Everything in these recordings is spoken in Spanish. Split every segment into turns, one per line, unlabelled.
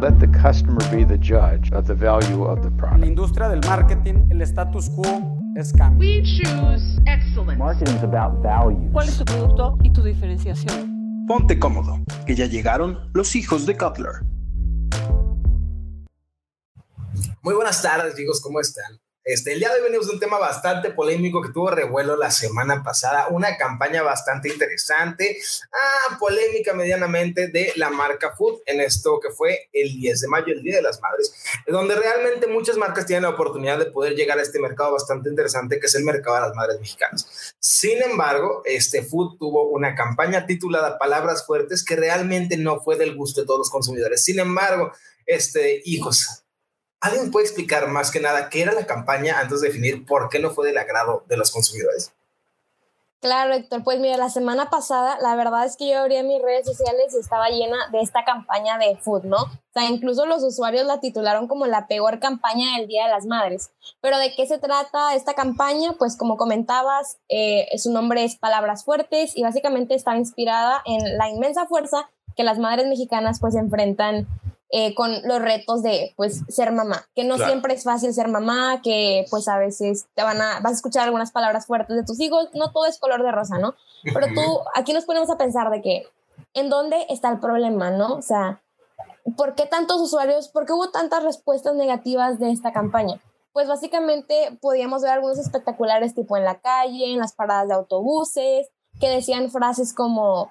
Let the customer be the judge of the value of the product.
En la industria del marketing, el status quo es cambio.
We choose excellence.
Marketing is about value.
¿Cuál es tu producto y tu diferenciación?
Ponte cómodo, que ya llegaron los hijos de Cutler.
Muy buenas tardes, chicos, ¿cómo están? Este, el día de hoy venimos de un tema bastante polémico que tuvo revuelo la semana pasada, una campaña bastante interesante, ah, polémica medianamente de la marca Food en esto que fue el 10 de mayo, el Día de las Madres, donde realmente muchas marcas tienen la oportunidad de poder llegar a este mercado bastante interesante que es el mercado de las madres mexicanas. Sin embargo, este Food tuvo una campaña titulada Palabras Fuertes que realmente no fue del gusto de todos los consumidores. Sin embargo, este, hijos, ¿Alguien puede explicar más que nada qué era la campaña antes de definir por qué no fue del agrado de los consumidores?
Claro, Héctor. Pues mira, la semana pasada, la verdad es que yo abría mis redes sociales y estaba llena de esta campaña de food, ¿no? O sea, incluso los usuarios la titularon como la peor campaña del Día de las Madres. Pero ¿de qué se trata esta campaña? Pues como comentabas, eh, su nombre es Palabras Fuertes y básicamente está inspirada en la inmensa fuerza que las madres mexicanas pues enfrentan eh, con los retos de pues ser mamá, que no siempre es fácil ser mamá, que pues a veces te van a, vas a escuchar algunas palabras fuertes de tus hijos, no todo es color de rosa, ¿no? Pero tú, aquí nos ponemos a pensar de que, ¿en dónde está el problema, no? O sea, ¿por qué tantos usuarios, por qué hubo tantas respuestas negativas de esta campaña? Pues básicamente podíamos ver algunos espectaculares tipo en la calle, en las paradas de autobuses, que decían frases como,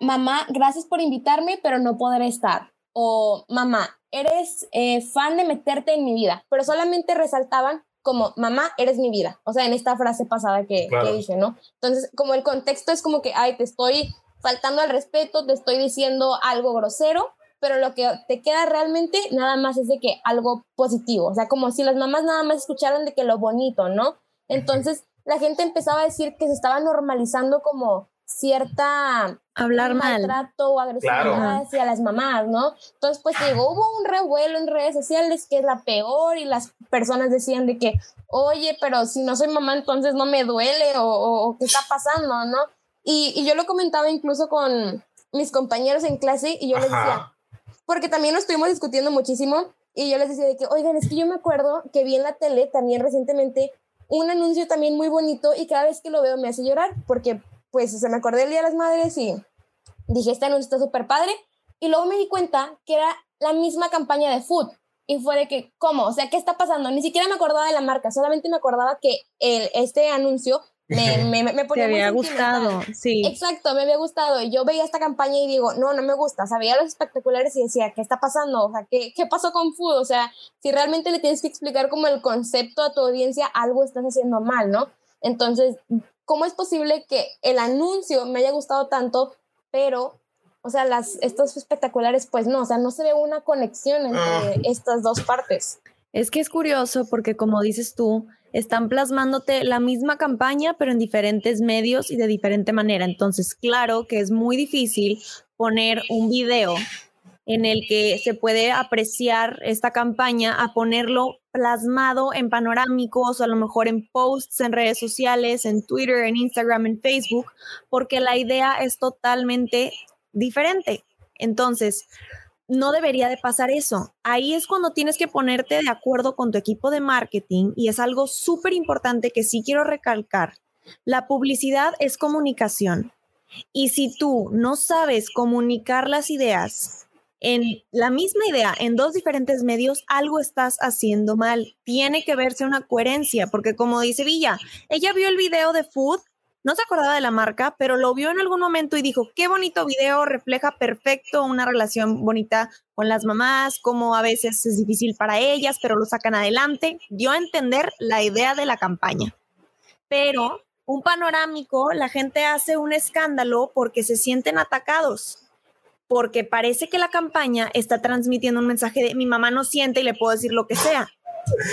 mamá, gracias por invitarme, pero no podré estar o mamá, eres eh, fan de meterte en mi vida, pero solamente resaltaban como mamá, eres mi vida, o sea, en esta frase pasada que, que dije, ¿no? Entonces, como el contexto es como que, ay, te estoy faltando al respeto, te estoy diciendo algo grosero, pero lo que te queda realmente nada más es de que algo positivo, o sea, como si las mamás nada más escucharan de que lo bonito, ¿no? Entonces, la gente empezaba a decir que se estaba normalizando como cierta
hablar
maltrato o agresividad hacia las mamás, ¿no? Entonces, pues digo, hubo un revuelo en redes sociales que es la peor y las personas decían de que, oye, pero si no soy mamá, entonces no me duele o, qué está pasando, ¿no? Y, yo lo comentaba incluso con mis compañeros en clase y yo les decía, porque también lo estuvimos discutiendo muchísimo y yo les decía de que, oigan, es que yo me acuerdo que vi en la tele también recientemente un anuncio también muy bonito y cada vez que lo veo me hace llorar porque pues se me acordé el Día de las Madres y dije, este anuncio está súper padre. Y luego me di cuenta que era la misma campaña de food. Y fue de que, ¿cómo? O sea, ¿qué está pasando? Ni siquiera me acordaba de la marca, solamente me acordaba que el, este anuncio me, me, me ponía.
Te había gustado, sí.
Exacto, me había gustado. Y yo veía esta campaña y digo, no, no me gusta. O sea, veía los espectaculares y decía, ¿qué está pasando? O sea, ¿qué, ¿qué pasó con Food? O sea, si realmente le tienes que explicar como el concepto a tu audiencia, algo estás haciendo mal, ¿no? Entonces, ¿cómo es posible que el anuncio me haya gustado tanto, pero, o sea, las, estos espectaculares, pues no, o sea, no se ve una conexión entre ah. estas dos partes?
Es que es curioso porque, como dices tú, están plasmándote la misma campaña, pero en diferentes medios y de diferente manera. Entonces, claro que es muy difícil poner un video en el que se puede apreciar esta campaña a ponerlo plasmado en panorámicos a lo mejor en posts en redes sociales, en Twitter, en Instagram, en Facebook, porque la idea es totalmente diferente. Entonces, no debería de pasar eso. Ahí es cuando tienes que ponerte de acuerdo con tu equipo de marketing y es algo súper importante que sí quiero recalcar. La publicidad es comunicación. Y si tú no sabes comunicar las ideas en la misma idea, en dos diferentes medios, algo estás haciendo mal. Tiene que verse una coherencia, porque como dice Villa, ella vio el video de Food, no se acordaba de la marca, pero lo vio en algún momento y dijo, qué bonito video, refleja perfecto una relación bonita con las mamás, como a veces es difícil para ellas, pero lo sacan adelante. Dio a entender la idea de la campaña. Pero un panorámico, la gente hace un escándalo porque se sienten atacados porque parece que la campaña está transmitiendo un mensaje de mi mamá no siente y le puedo decir lo que sea.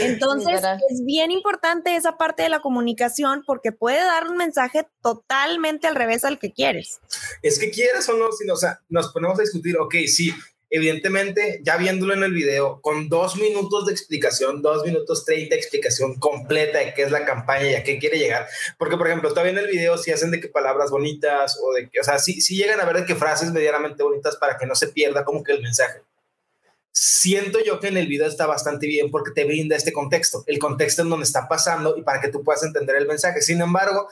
Entonces, es bien importante esa parte de la comunicación porque puede dar un mensaje totalmente al revés al que quieres.
Es que quieres o no, si o sea, nos ponemos a discutir, ok, sí, evidentemente, ya viéndolo en el video, con dos minutos de explicación, dos minutos treinta explicación completa de qué es la campaña y a qué quiere llegar. Porque, por ejemplo, todavía en el video si hacen de que palabras bonitas o de que, o sea, sí, sí llegan a ver de qué frases medianamente bonitas para que no se pierda como que el mensaje. siento yo que en el video está bastante bien porque te brinda este contexto, el contexto en donde está pasando y para que tú puedas entender el mensaje. Sin embargo,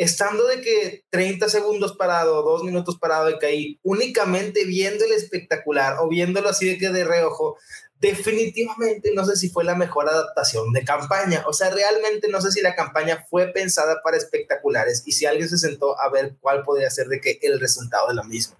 estando de que 30 segundos parado, dos minutos parado de que ahí, únicamente viendo el espectacular o viéndolo así de que de reojo, definitivamente no sé si fue la mejor adaptación de campaña. O sea, realmente no sé si la campaña fue pensada para espectaculares y si alguien se sentó a ver cuál podría ser de que el resultado de la misma.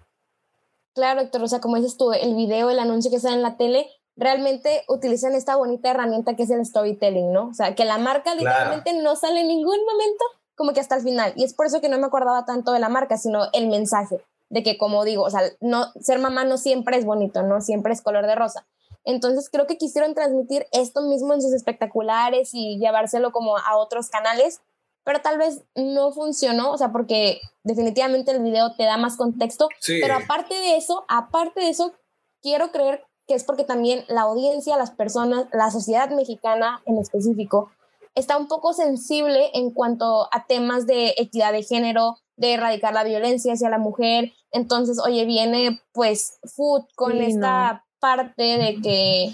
Claro, Héctor, o sea, como dices tú, el video, el anuncio que sale en la tele, realmente utilizan esta bonita herramienta que es el storytelling, ¿no? O sea, que la marca literalmente no sale en ningún momento como que hasta el final. Y es por eso que no me acordaba tanto de la marca, sino el mensaje de que, como digo, o sea, no, ser mamá no siempre es bonito, no siempre es color de rosa. Entonces creo que quisieron transmitir esto mismo en sus espectaculares y llevárselo como a otros canales, pero tal vez no funcionó, o sea, porque definitivamente el video te da más contexto, pero aparte de eso, aparte de eso, quiero creer que es porque también la audiencia, las personas, la sociedad mexicana en específico, está un poco sensible en cuanto a temas de equidad de género, de erradicar la violencia hacia la mujer. Entonces, oye, viene pues Food con esta parte de que,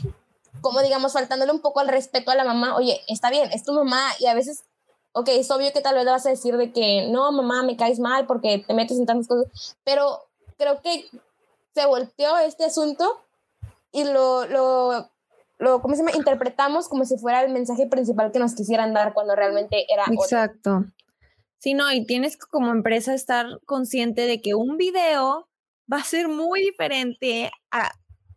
como digamos, faltándole un poco al respeto a la mamá, oye, está bien, es tu mamá y a veces ok, es obvio que tal vez le vas a decir de que no, mamá, me caes mal porque te metes en tantas cosas, pero creo que se volteó este asunto y lo, lo, lo ¿cómo se llama? Interpretamos como si fuera el mensaje principal que nos quisieran dar cuando realmente era
Exacto. Sí, no, y tienes que como empresa estar consciente de que un video va a ser muy diferente a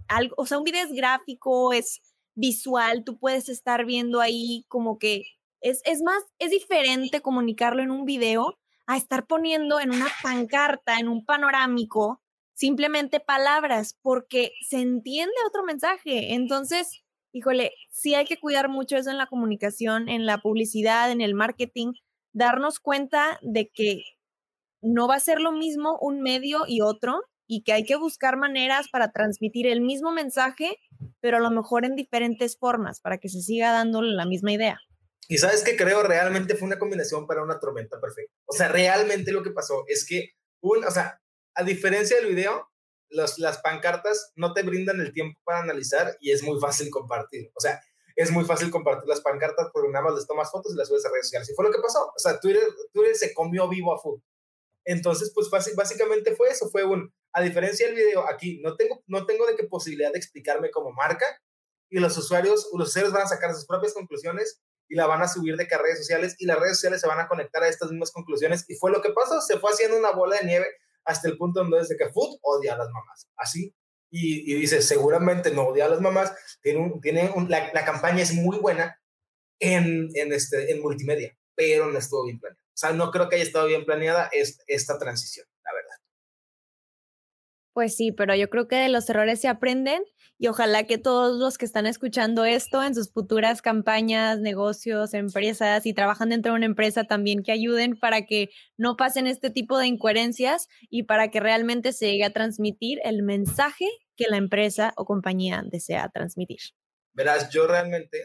algo, o sea, un video es gráfico, es visual, tú puedes estar viendo ahí como que es, es más, es diferente comunicarlo en un video a estar poniendo en una pancarta, en un panorámico, simplemente palabras, porque se entiende otro mensaje. Entonces, híjole, sí hay que cuidar mucho eso en la comunicación, en la publicidad, en el marketing, darnos cuenta de que no va a ser lo mismo un medio y otro y que hay que buscar maneras para transmitir el mismo mensaje, pero a lo mejor en diferentes formas para que se siga dando la misma idea.
Y sabes que creo realmente fue una combinación para una tormenta perfecta. O sea, realmente lo que pasó es que, un, o sea, a diferencia del video, los, las pancartas no te brindan el tiempo para analizar y es muy fácil compartir. O sea, es muy fácil compartir las pancartas porque nada más les tomas fotos y las subes a redes sociales. Y fue lo que pasó. O sea, Twitter, Twitter se comió vivo a fútbol. Entonces, pues básicamente fue eso. Fue un, a diferencia del video, aquí no tengo, no tengo de qué posibilidad de explicarme como marca y los usuarios, los usuarios van a sacar sus propias conclusiones y la van a subir de redes sociales y las redes sociales se van a conectar a estas mismas conclusiones. Y fue lo que pasó, se fue haciendo una bola de nieve hasta el punto donde dice que Food odia a las mamás. Así. Y, dice, seguramente no odia a las mamás. Tiene un, tiene la, la, campaña es muy buena en, en, este, en multimedia, pero no estuvo bien planeada. O sea, no creo que haya estado bien planeada esta transición, la verdad.
Pues sí, pero yo creo que de los errores se aprenden y ojalá que todos los que están escuchando esto en sus futuras campañas, negocios, empresas y trabajan dentro de una empresa también que ayuden para que no pasen este tipo de incoherencias y para que realmente se llegue a transmitir el mensaje que la empresa o compañía desea transmitir.
Verás, yo realmente,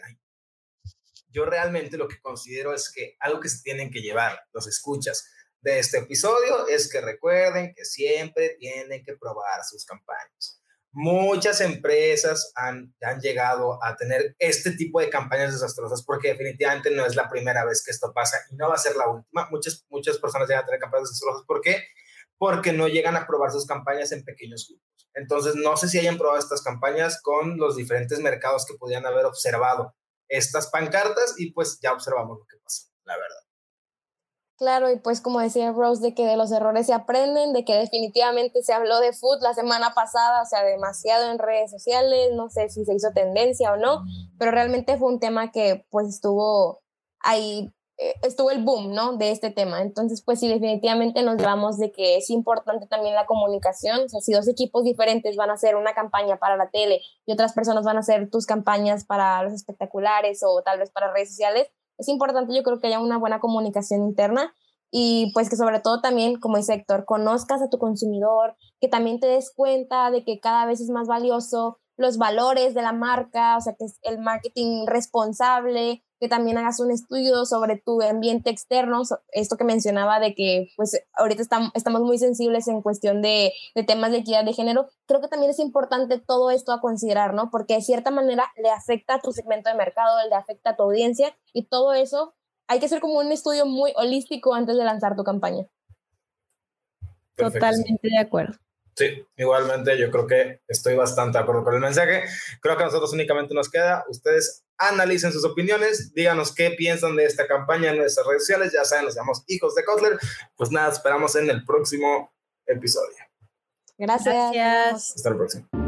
yo realmente lo que considero es que algo que se tienen que llevar los escuchas de este episodio es que recuerden que siempre tienen que probar sus campañas muchas empresas han, han, llegado a tener este tipo de campañas desastrosas porque definitivamente no es la primera vez que esto pasa y no va a ser la última. Muchas, muchas personas llegan a tener campañas desastrosas. ¿Por qué? Porque no llegan a probar sus campañas en pequeños grupos. Entonces, no sé si hayan probado estas campañas con los diferentes mercados que podían haber observado estas pancartas y pues ya observamos lo que pasó, la verdad.
Claro, y pues como decía Rose, de que de los errores se aprenden, de que definitivamente se habló de food la semana pasada, o sea, demasiado en redes sociales, no sé si se hizo tendencia o no, pero realmente fue un tema que pues estuvo ahí, eh, estuvo el boom, ¿no? De este tema. Entonces, pues sí, definitivamente nos llevamos de que es importante también la comunicación, o sea, si dos equipos diferentes van a hacer una campaña para la tele y otras personas van a hacer tus campañas para los espectaculares o tal vez para redes sociales, es importante yo creo que haya una buena comunicación interna y pues que sobre todo también, como dice Héctor, conozcas a tu consumidor, que también te des cuenta de que cada vez es más valioso los valores de la marca, o sea, que es el marketing responsable, que también hagas un estudio sobre tu ambiente externo, esto que mencionaba de que pues ahorita estamos, estamos muy sensibles en cuestión de, de, temas de equidad de género, creo que también es importante todo esto a considerar, ¿no? Porque de cierta manera le afecta a tu segmento de mercado, le afecta a tu audiencia y todo eso hay que hacer como un estudio muy holístico antes de lanzar tu campaña.
Totalmente de acuerdo.
Sí, igualmente yo creo que estoy bastante de acuerdo con el mensaje. Creo que a nosotros únicamente nos queda, ustedes analicen sus opiniones, díganos qué piensan de esta campaña en nuestras redes sociales, ya saben, nos llamamos Hijos de Kotler. Pues nada, esperamos en el próximo episodio.
Gracias.
Gracias.
Hasta el próximo.